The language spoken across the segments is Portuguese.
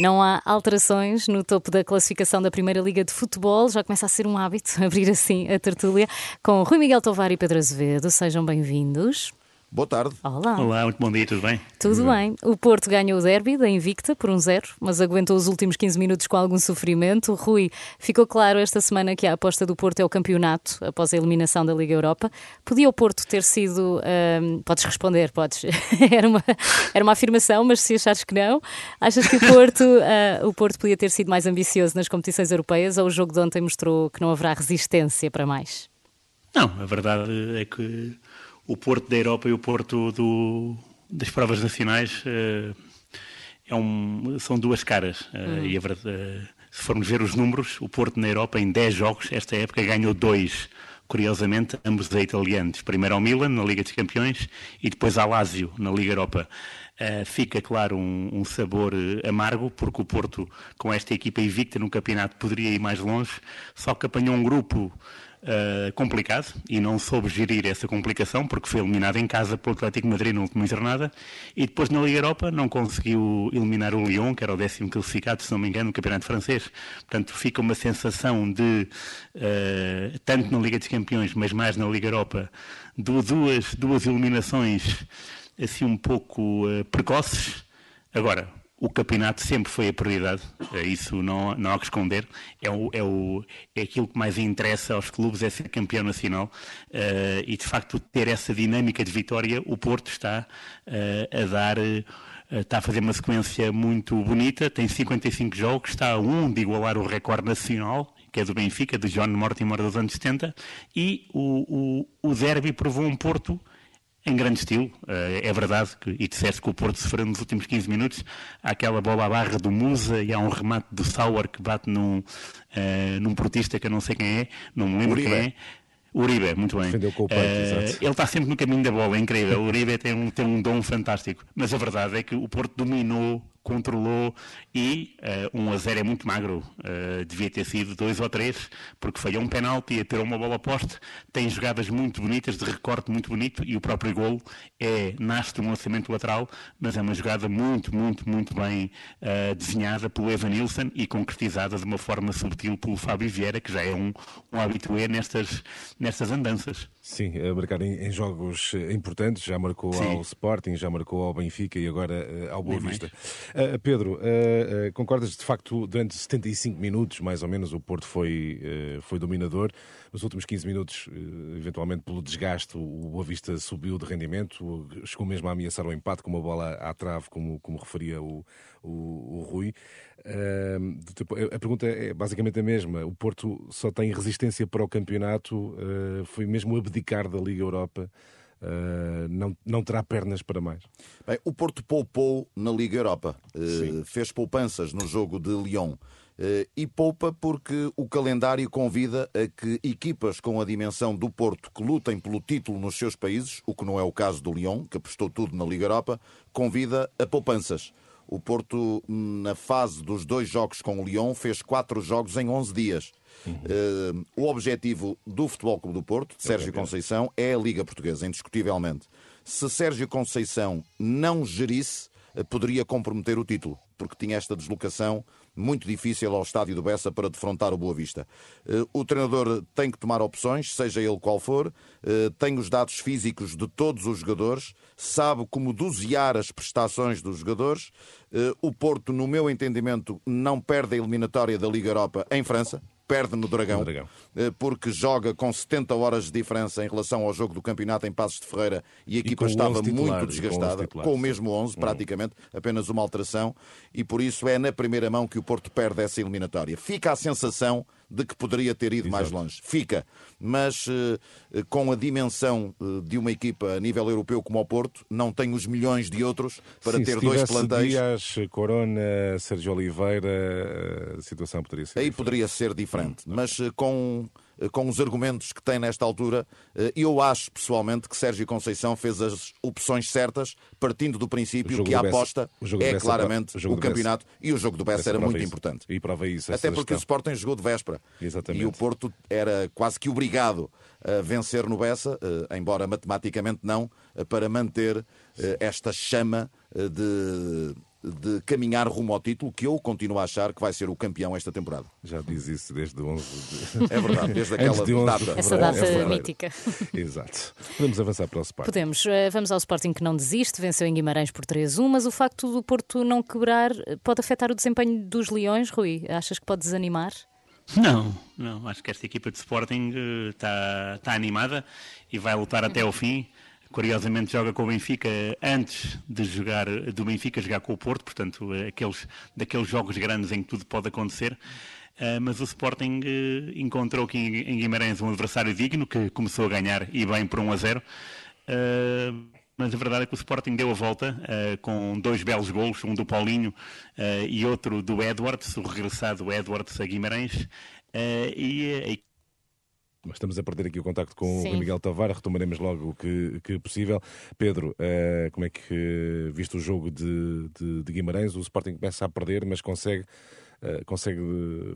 Não há alterações no topo da classificação da Primeira Liga de Futebol. Já começa a ser um hábito abrir assim a tertúlia com Rui Miguel Tovar e Pedro Azevedo. Sejam bem-vindos. Boa tarde. Olá. Olá, muito bom dia, tudo bem? Tudo bem. O Porto ganhou o derby da Invicta por um zero, mas aguentou os últimos 15 minutos com algum sofrimento. Rui, ficou claro esta semana que a aposta do Porto é o campeonato após a eliminação da Liga Europa. Podia o Porto ter sido. Hum, podes responder, podes. era, uma, era uma afirmação, mas se achares que não, achas que o Porto, uh, o Porto podia ter sido mais ambicioso nas competições europeias ou o jogo de ontem mostrou que não haverá resistência para mais? Não, a verdade é que o Porto da Europa e o Porto do, das provas nacionais uh, é um, são duas caras. Uh, uhum. E a verdade, uh, se formos ver os números, o Porto na Europa em 10 jogos, esta época ganhou dois. Curiosamente, ambos a italianos. Primeiro ao Milan, na Liga dos Campeões, e depois ao Lazio, na Liga Europa. Uh, fica, claro, um, um, sabor amargo, porque o Porto, com esta equipa invicta no campeonato, poderia ir mais longe, só que apanhou um grupo uh, complicado e não soube gerir essa complicação porque foi eliminado em casa pelo Atlético Madrid na última jornada e depois na Liga Europa não conseguiu eliminar o Lyon, que era o décimo classificado, se não me engano, no Campeonato Francês. Portanto, fica uma sensação de, uh, tanto na Liga dos Campeões, mas mais na Liga Europa, de duas, duas eliminações assim um pouco uh, precoces. Agora, o campeonato sempre foi a prioridade, é isso não, não há que esconder. É, o, é, o, é aquilo que mais interessa aos clubes, é ser campeão nacional. Uh, e de facto, ter essa dinâmica de vitória, o Porto está uh, a dar. Uh, está a fazer uma sequência muito bonita, tem 55 jogos, está a um de igualar o recorde nacional, que é do Benfica, de John Mortimer dos anos 70, e o, o, o Derby provou um Porto em grande estilo. Eh, é verdade que, e disseste que o Porto sofreu nos últimos 15 minutos. Há aquela bola à barra do Musa e há um remate do Sauer que bate num, uh, num portista que eu não sei quem é, não me lembro Uribe. quem é. Uribe, muito bem. Peito, uh, ele está sempre no caminho da bola, é incrível. O Uribe tem um, tem um dom fantástico. Mas a verdade é que o Porto dominou controlou e uh, 1 a 0 é muito magro. Uh, devia ter sido 2 ou 3, porque falhou um penalti e ter uma bola poste. Tem jogadas muito bonitas, de recorte muito bonito, e o próprio golo é, nasce de um lançamento lateral, mas é uma jogada muito, muito, muito bem uh, desenhada pelo Evan Nilsson e concretizada de uma forma subtil pelo Fábio Vieira, que já é um, um habitué nestas, nestas andanças. Sim, a marcar em, em jogos importantes, já marcou Sim. ao Sporting, já marcou ao Benfica e agora ao Boa Vista. Uh, Pedro, uh, concordas de facto, durante 75 minutos, mais ou menos, o Porto foi, foi dominador. Nos últimos 15 minutos, eventualmente pelo desgaste, o Boa Vista subiu de rendimento, chegou mesmo a ameaçar o empate com uma bola à trave, como, como referia o, o, o Rui. Uh, a pergunta é basicamente a mesma. O Porto só tem resistência para o campeonato, uh, foi mesmo abdicar da Liga Europa. Uh, não, não terá pernas para mais. Bem, o Porto poupou na Liga Europa, uh, fez poupanças no jogo de Lyon. Uh, e poupa porque o calendário convida a que equipas com a dimensão do Porto que lutem pelo título nos seus países, o que não é o caso do Lyon, que apostou tudo na Liga Europa, convida a poupanças. O Porto, na fase dos dois jogos com o Lyon, fez quatro jogos em 11 dias. Uhum. Uh, o objetivo do Futebol Clube do Porto, de Sérgio Conceição, é a Liga Portuguesa, indiscutivelmente. Se Sérgio Conceição não gerisse, eh, poderia comprometer o título, porque tinha esta deslocação muito difícil ao estádio do Bessa para defrontar o Boa Vista. Eh, o treinador tem que tomar opções, seja ele qual for, tem os dados físicos de todos os jogadores, sabe como dosear as prestações dos jogadores. O Porto, no meu entendimento, não perde a eliminatória da Liga Europa em França perde no Dragão, no Dragão, porque joga com 70 horas de diferença em relação ao jogo do campeonato em Passos de Ferreira e a equipa estava muito desgastada, com, com, o mesmo 11 hum. praticamente, apenas uma alteração, e por isso é na primeira mão que o Porto perde essa eliminatória. Fica a sensação de que poderia ter ido Exato. mais longe. Fica. Mas uh, com a dimensão uh, de uma equipa a nível europeu como o Porto, não tem os milhões de outros para Sim, ter dois plantéis. Dias, Corona, Sérgio Oliveira, a situação poderia ser. Aí diferente. poderia ser diferente. Hum. Mas com eh, com os argumentos que tem nesta altura, eh, eu acho pessoalmente que Sérgio Conceição fez as opções certas, partindo do princípio que a aposta é claramente o, o campeonato e o jogo do Bessa era muito isso. importante. E prova isso. Até porque gestão. o Sporting jogou de véspera. Exatamente. E o Porto era quase que obrigado a vencer no Bessa, eh, embora matematicamente não, para manter esta chama de de caminhar rumo ao título, que eu continuo a achar que vai ser o campeão esta temporada. Já diz isso desde 11 de... É verdade, desde aquela de 11 data. Essa data é mítica. Exato. Podemos avançar para o Sporting. Podemos. Eh, vamos ao Sporting que não desiste, venceu em Guimarães por 3-1, mas o facto do Porto não quebrar eh, pode afetar o desempenho dos Leões, Rui? Achas que pode desanimar? Não, não. Acho que esta equipa de Sporting está, está animada e vai lutar até ao fim. Curiosamente joga com o Benfica antes de jogar do Benfica jogar com o Porto, portanto aqueles daqueles jogos grandes em que tudo pode acontecer. Uh, mas o Sporting uh, encontrou aqui em Guimarães um adversário digno que começou a ganhar e bem por 1 a 0. Uh, eh, mas a verdade é que o Sporting deu a volta com dois belos gols, um do Paulinho e outro do Edwards, o regressado Edwards a Guimarães. e a mas estamos a perder aqui o contacto com Sim. o Miguel Tavares, retomaremos logo o que, que possível. Pedro, uh, como é que, visto o jogo de, de, de Guimarães, o Sporting começa a perder, mas consegue consegue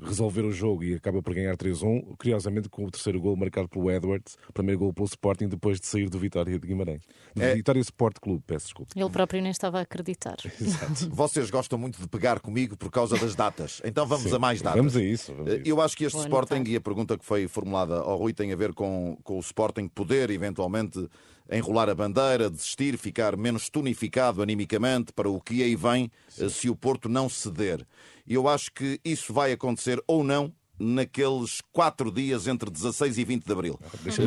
resolver o jogo e acaba por ganhar 3-1, curiosamente com o terceiro gol marcado pelo Edwards, primeiro gol pelo Sporting depois de sair do Vitória de Guimarães. É... Vitória Sport Clube, peço desculpa. Ele próprio nem estava a acreditar. Exato. Vocês gostam muito de pegar comigo por causa das datas, então vamos Sim. a mais datas. Vamos a isso. Vamos a isso. Eu acho que este Boa Sporting, noite. e a pergunta que foi formulada ao Rui tem a ver com, com o Sporting poder eventualmente enrolar a bandeira, desistir, ficar menos tonificado animicamente para o que aí vem Sim. se o Porto não ceder. E eu acho que isso vai acontecer ou não naqueles quatro dias entre 16 e 20 de abril.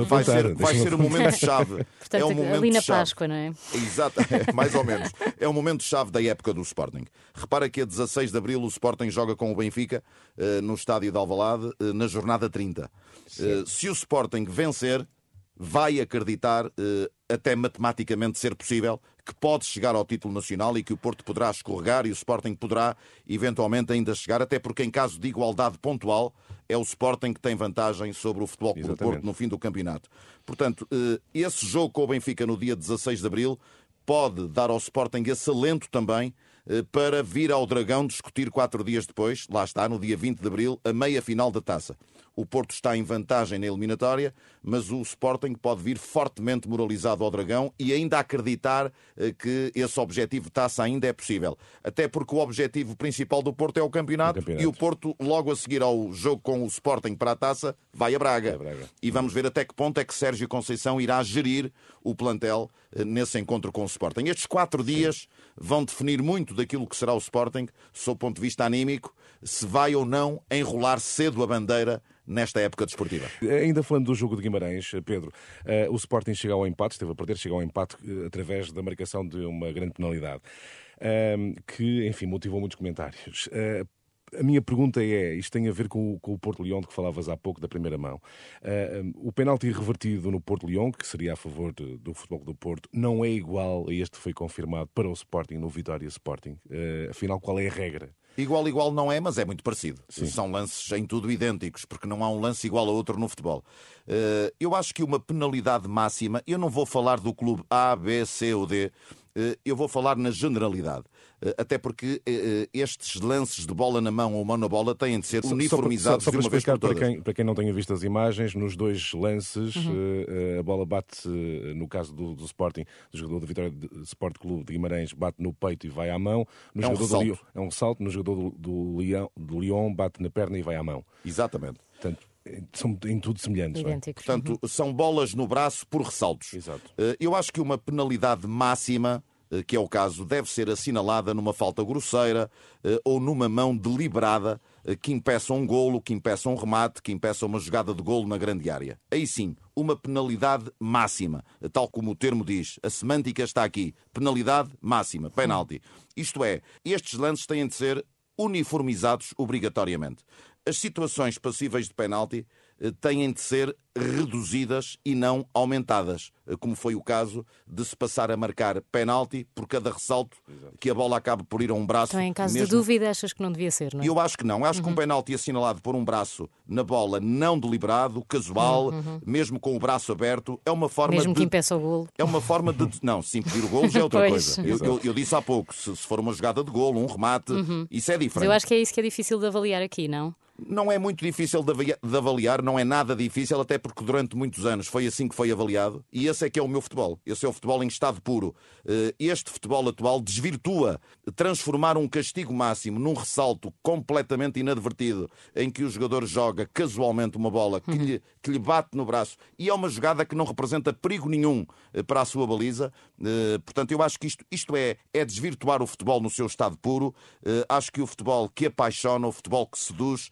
Vai ser, vai ser um momento-chave. é um momento ali na Páscoa, não é? Exato, é, mais ou menos. É um momento-chave da época do Sporting. Repara que a 16 de abril o Sporting joga com o Benfica uh, no estádio de Alvalade uh, na jornada 30. Uh, se o Sporting vencer, vai acreditar, até matematicamente ser possível, que pode chegar ao título nacional e que o Porto poderá escorregar e o Sporting poderá eventualmente ainda chegar, até porque em caso de igualdade pontual é o Sporting que tem vantagem sobre o Futebol Clube do Porto no fim do campeonato. Portanto, eh, esse jogo com o Benfica no dia 16 de abril pode dar ao Sporting esse alento também eh, para vir ao Dragão discutir quatro dias depois, lá está, no dia 20 de abril, a meia final da taça. O Porto está em vantagem na eliminatória, mas o Sporting pode vir fortemente moralizado ao Dragão e ainda acreditar eh, que esse objetivo de taça ainda é possível. Até porque o objetivo principal do Porto é o campeonato, o campeonato. e o Porto, logo a seguir ao jogo com o Sporting para a taça, vai a Braga. É Braga. E vamos ver até que ponto é que Sérgio Conceição irá gerir o plantel eh, nesse encontro com o Sporting. Estes quatro dias Sim. vão definir muito daquilo que será o Sporting, sob o ponto de vista anímico, se vai ou não enrolar cedo a bandeira nesta época desportiva. Ainda falando do jogo de Guimarães, Pedro, uh, o Sporting chega ao empate, esteve a perder, chegou ao empate uh, através da marcação de uma grande penalidade. Uh, que, enfim, motivou muitos comentários. A minha pergunta é: isto tem a ver com o, com o Porto Leão, de que falavas há pouco, da primeira mão. Uh, o penalti revertido no Porto Leão, que seria a favor de, do futebol do Porto, não é igual a este que foi confirmado para o Sporting no Vitória Sporting. Uh, afinal, qual é a regra? Igual, igual não é, mas é muito parecido. Sim. São lances em tudo idênticos, porque não há um lance igual a outro no futebol. Uh, eu acho que uma penalidade máxima, eu não vou falar do clube A, B, C ou D, eu vou falar na generalidade. Eh, até porque eh, eh, estes lances de bola na mão ou mão na bola têm de ser uniformizados só, só, só de uma vez por todas. Para quem, para quem não tenha visto as imagens, nos dois lances uhum. a bola bate, no caso do, do, Sporting, do jogador do Vitória Sport Clube de Guimarães, bate no peito e vai à mão. No é, um do Lyon, é um salto. No jogador do, do, Lyon, do Lyon bate na perna e vai à mão. Exatamente. Portanto, são em tudo semelhantes. É? Portanto, uhum. são bolas no braço por ressaltos. Exato. Eu acho que uma penalidade máxima eh, que é o caso, deve ser assinalada numa falta grosseira eh, ou numa mão deliberada eh, que impeça um golo, que impeça um remate, que impeça uma jogada de golo na grande área. Aí sim, uma penalidade máxima, tal como o termo diz. A semântica está aqui. Penalidade máxima, penalti. Isto é, estes lances têm de ser uniformizados obrigatoriamente. As situações passíveis de penalti têm de ser reduzidas e não aumentadas, como foi o caso de se passar a marcar penalti por cada ressalto Exato. que a bola acabe por ir a um braço. Então, em caso mesmo... de dúvida, achas que não devia ser, não é? Eu acho que não. Acho uhum. que um uhum. penalti assinalado por um braço na bola não deliberado, casual, uhum. uhum. mesmo com o braço aberto, é uma forma mesmo de... que impeça o golo. É uma forma de... Não, se impedir o golo já é outra coisa. Eu, eu, eu, disse há pouco, se, se, for uma jogada de golo, um remate, uhum. isso é diferente. Mas eu acho que é isso que é difícil de avaliar aqui, não? Não é muito difícil de avaliar, não é nada difícil, até porque durante muitos anos foi assim que foi avaliado, e esse é que é o meu futebol. Esse é o futebol em estado puro. Eh, este futebol atual desvirtua transformar um castigo máximo num ressalto completamente inadvertido, em que o jogador joga casualmente uma bola que lhe, que lhe bate no braço, e é uma jogada que não representa perigo nenhum eh, para a sua baliza. Eh, portanto, eu acho que isto, isto é, é desvirtuar o futebol no seu estado puro. Acho que o futebol que apaixona, o futebol que seduz,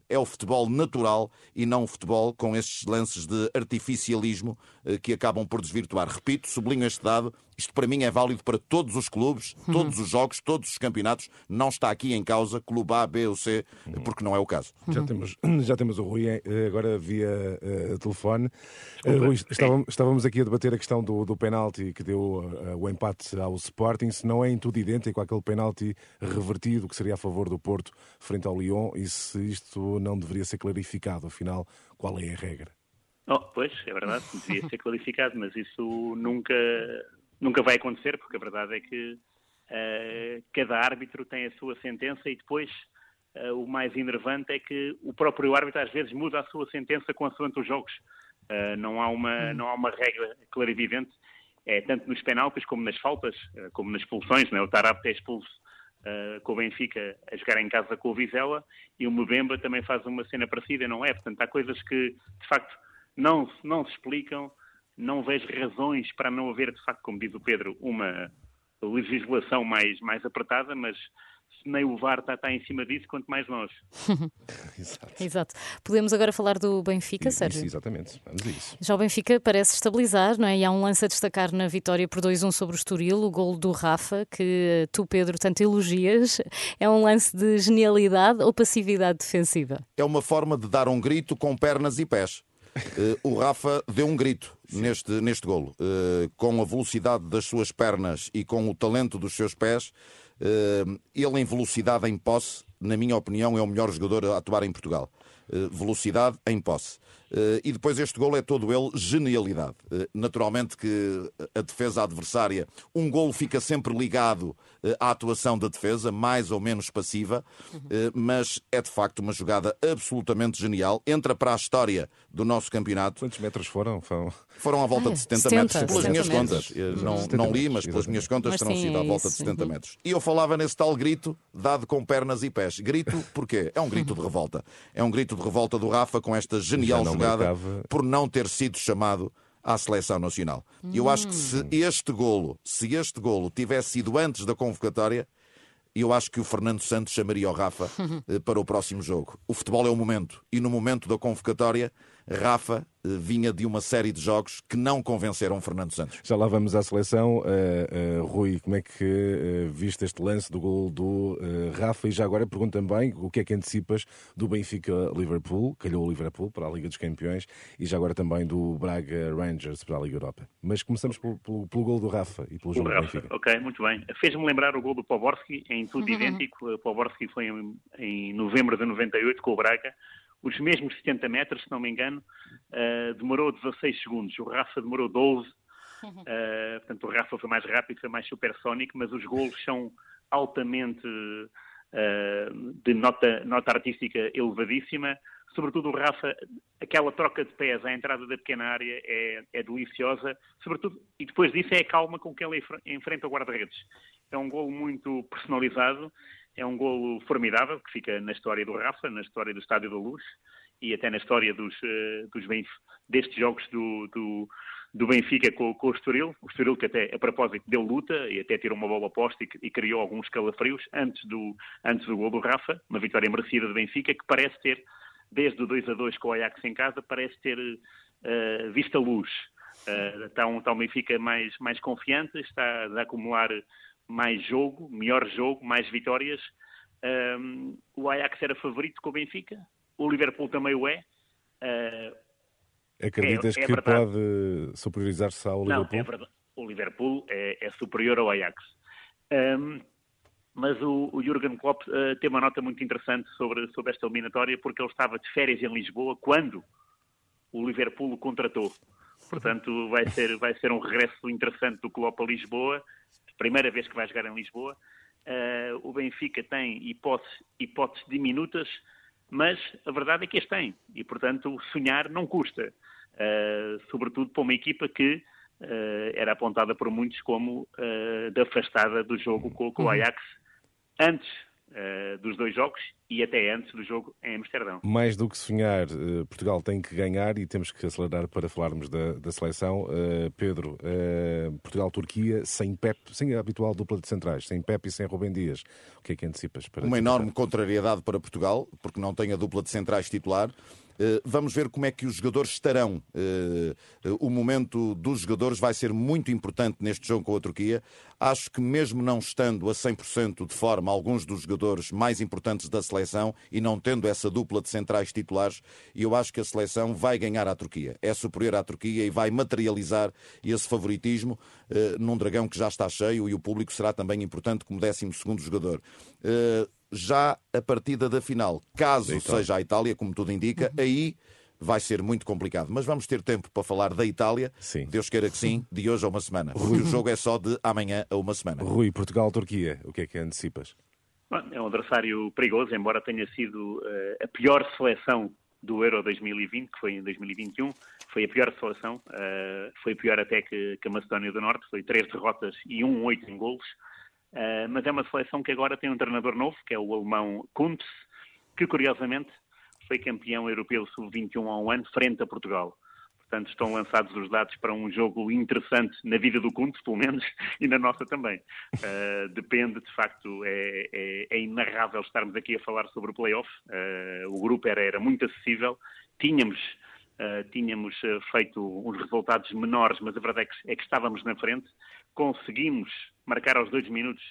é o futebol natural e não o futebol com estes lances de artificialismo eh, que acabam por desvirtuar. Repito, sublinho este dado, isto para mim é válido para todos os clubes, uhum. todos os jogos, todos os campeonatos. Não está aqui em causa clube A, B ou C, uhum. porque não é o caso. Já temos, já temos o Rui eh, agora via uh, telefone. Uh, Rui, estávamos, estávamos, aqui a debater a questão do, do penalti que deu uh, o empate ao Sporting. Se não é em tudo idêntico àquele penalti revertido que seria a favor do Porto frente ao Lyon e se isto não deveria ser clarificado, afinal, qual é a regra? Oh, pois, é verdade, devia ser clarificado, mas isso nunca, nunca vai acontecer, porque a verdade é que uh, cada árbitro tem a sua sentença e depois uh, o mais enervante é que o próprio árbitro às vezes muda a sua sentença consoante os jogos. Uh, não, há uma, não há uma regra clarividente, é tanto nos penaltis como nas faltas, como nas expulsões. Né? O Tarapte é expulso uh, com o Benfica a jogar em casa com o Vizela e o Mbemba também faz uma cena parecida, não é? Portanto, há coisas que, de facto, não, não se explicam, não vejo razões para não haver, de facto, como diz o Pedro, uma legislação mais, mais apertada, mas nem o VAR está, está em cima disso, quanto mais nós. Exato. Exato. Podemos agora falar do Benfica, isso, Sérgio? exatamente, vamos a isso. Já o Benfica parece estabilizar, não é? E há um lance a destacar na vitória por 2-1 sobre o Estoril, o gol do Rafa, que tu, Pedro, tanto elogias. É um lance de genialidade ou passividade defensiva? É uma forma de dar um grito com pernas e pés. Uh, o Rafa deu um grito neste, neste golo. Uh, com a velocidade das suas pernas e com o talento dos seus pés, uh, ele em velocidade em posse, na minha opinião, é o melhor jogador a atuar em Portugal. velocidade em posse. Eh, e depois este gol é todo ele genialidade. Eh, naturalmente que a defesa adversária, um gol fica sempre ligado eh, à atuação da defesa, mais ou menos passiva, mas é de facto uma jogada absolutamente genial. Entra para a história do nosso campeonato. Quantos metros foram? Foram, foram à volta ah, de 70, 70 metros, pelas 70 minhas metros. contas. Não, não li, mas pelas minhas contas mas terão sim, sido à volta isso. de 70 uhum. metros. E eu falava nesse tal grito, dado com pernas e pés. Grito, porquê? É um grito de revolta. É um grito de revolta do Rafa com esta genial jogada por não ter sido chamado à seleção nacional. Hum. Eu acho que se hum. este golo, se este golo tivesse sido antes da convocatória, eu acho que o Fernando Santos chamaria o Rafa eh, para o próximo jogo. O futebol é o momento e no momento da convocatória Rafa eh, vinha de uma série de jogos que não convenceram Fernando Santos. Já lá vamos à seleção. Uh, uh, Rui, como é que uh, viste este lance do gol do Rafa? E já agora pergunto também o que é que antecipas do Benfica-Liverpool, calhou o Liverpool para a Liga dos Campeões, e já agora também do Braga Rangers para a Liga Europa. Mas começamos pelo, pelo, pelo gol do Rafa e pelo jogo do Benfica. Ok, muito bem. Fez-me lembrar o gol do Poborski, em tudo uhum. idêntico. O Poborski foi em, em novembro de 98 com o Braga os mesmos 70 metros, se não me engano, uh, demorou 16 segundos. O Rafa demorou 12. Uh, eh, portanto, o Rafa foi mais rápido, foi mais supersónico, mas os golos são altamente uh, de nota, nota artística elevadíssima. Sobretudo o Rafa, aquela troca de pés à entrada da pequena área é, é deliciosa. Sobretudo, e depois disso é a calma com que ele enfrenta o guarda-redes. É um golo muito personalizado é um golo formidável que fica na história do Rafa, na história do Estádio da Luz e até na história dos, eh, dos destes jogos do, do, do Benfica com, com, o Estoril. O Estoril que até, a propósito, deu luta e até tirou uma bola posta e, e, criou alguns calafrios antes do, antes do gol do Rafa. Uma vitória merecida do Benfica que parece ter, desde o 2 a 2 com o Ajax em casa, parece ter uh, visto a luz. Uh, está, um, está Benfica mais, mais confiante, está a acumular mais jogo, melhor jogo, mais vitórias. Um, o Ajax era favorito com o Benfica, o Liverpool também o é. Uh, Acreditas é, é que verdade. pode superiorizar-se ao Liverpool? Não, é verdade. O Liverpool é, é superior ao Ajax. Um, mas o, o Jurgen Klopp uh, tem uma nota muito interessante sobre, sobre esta eliminatória, porque ele estava de férias em Lisboa quando o Liverpool o contratou. Portanto, vai ser, vai ser um regresso interessante do Klopp a Lisboa primeira vez que vai jogar em Lisboa. Uh, o Benfica tem hipóteses, hipóteses diminutas mas a verdade é que as têm e, portanto, sonhar não custa, uh, sobretudo para uma equipa que uh, era apontada por muitos como uh, de afastada do jogo com, com o uhum. Ajax antes uh, dos dois jogos e até antes do jogo em Amsterdão. Mais do que sonhar, uh, Portugal tem que ganhar e temos que acelerar para falarmos da, da seleção. Uh, Pedro, Portugal-Turquia sem Pep, sem a habitual dupla de centrais, sem Pep e sem Rubem Dias. O que é que antecipas? Para Uma enorme contrariedade para Portugal, porque não tem a dupla de centrais titular. Eh, vamos ver como é que os jogadores estarão. Eh, eh, o momento dos jogadores vai ser muito importante neste jogo com a Turquia. Acho que, mesmo não estando a 100% de forma alguns dos jogadores mais importantes da seleção e não tendo essa dupla de centrais titulares, eu acho que a seleção vai ganhar à Turquia. É superior à Turquia e vai materializar esse favoritismo num dragão que já está cheio e o público será também importante como 12 jogador já a partida da final. Caso seja a Itália, como tudo indica, uhum. aí vai ser muito complicado. Mas vamos ter tempo para falar da Itália. Sim. Deus queira que sim, de hoje a uma semana. Rui, o jogo é só de amanhã a uma semana. Rui, Portugal-Turquia, o que é que antecipas? Bom, é um adversário perigoso, embora tenha sido uh, a pior seleção do Euro 2020, que foi em 2021. Foi a pior seleção, uh, foi pior até que, que a Macedónia do Norte, foi três derrotas e um oito em golos. Uh, mas é uma seleção que agora tem um treinador novo, que é o alemão Kuntz, que curiosamente foi campeão europeu sub-21 há um ano, frente a Portugal. Portanto, estão lançados os dados para um jogo interessante na vida do Kuntz, pelo menos, e na nossa também. Uh, depende, de facto, é, é, é, inarrável estarmos aqui a falar sobre o playoff. Uh, o grupo era, era muito acessível, tínhamos Uh, tínhamos uh, feito uns resultados menores, mas a verdade é que, é que, estávamos na frente. Conseguimos marcar aos dois minutos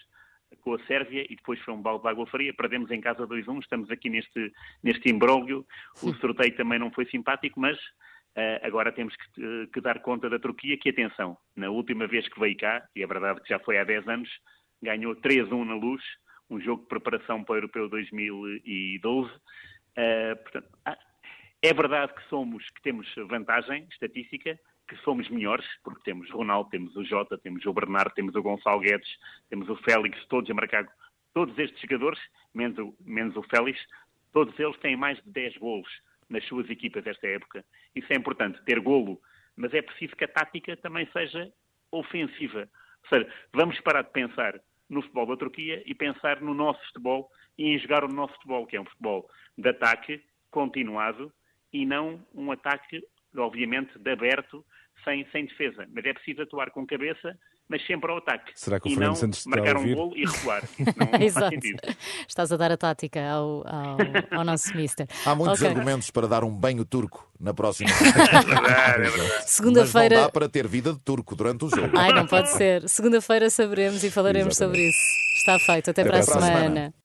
com a Sérvia e depois foi um balde de água fria. Perdemos em casa 2-1, estamos aqui neste, neste imbróglio. O sorteio também não foi simpático, mas uh, agora temos que, uh, que, dar conta da Turquia, que atenção, na última vez que veio cá, e é verdade que já foi há 10 anos, ganhou 3-1 na luz, um jogo de preparação para o Europeu 2012. Uh, portanto, ah, é verdade que somos, que temos vantagem estatística, que somos melhores, porque temos Ronaldo, temos o Jota, temos o Bernardo, temos o Gonçalo Guedes, temos o Félix, todos a marcar. Todos estes jogadores, menos o, menos o Félix, todos eles têm mais de 10 golos nas suas equipas esta época. Isso é importante, ter golo, mas é preciso que a tática também seja ofensiva. Ou seja, vamos parar de pensar no futebol da Turquia e pensar no nosso futebol e em jogar o nosso futebol, que é um futebol de ataque continuado e não um ataque, obviamente, de aberto sem, sem defesa. Mas é preciso atuar com cabeça, mas sempre ao ataque. Será que o e Fernando Santos está marcar a ouvir? um gol e recuar. Não, Exato. Estás a dar a tática ao, ao, ao nosso mister. Há muitos okay. argumentos para dar um banho turco na próxima. é verdade, é verdade. Segunda-feira... Mas não dá para ter vida de turco durante o jogo. Ai, não pode ser. Segunda-feira saberemos e falaremos Exatamente. sobre isso. Está feito. Até, Até para a semana. semana.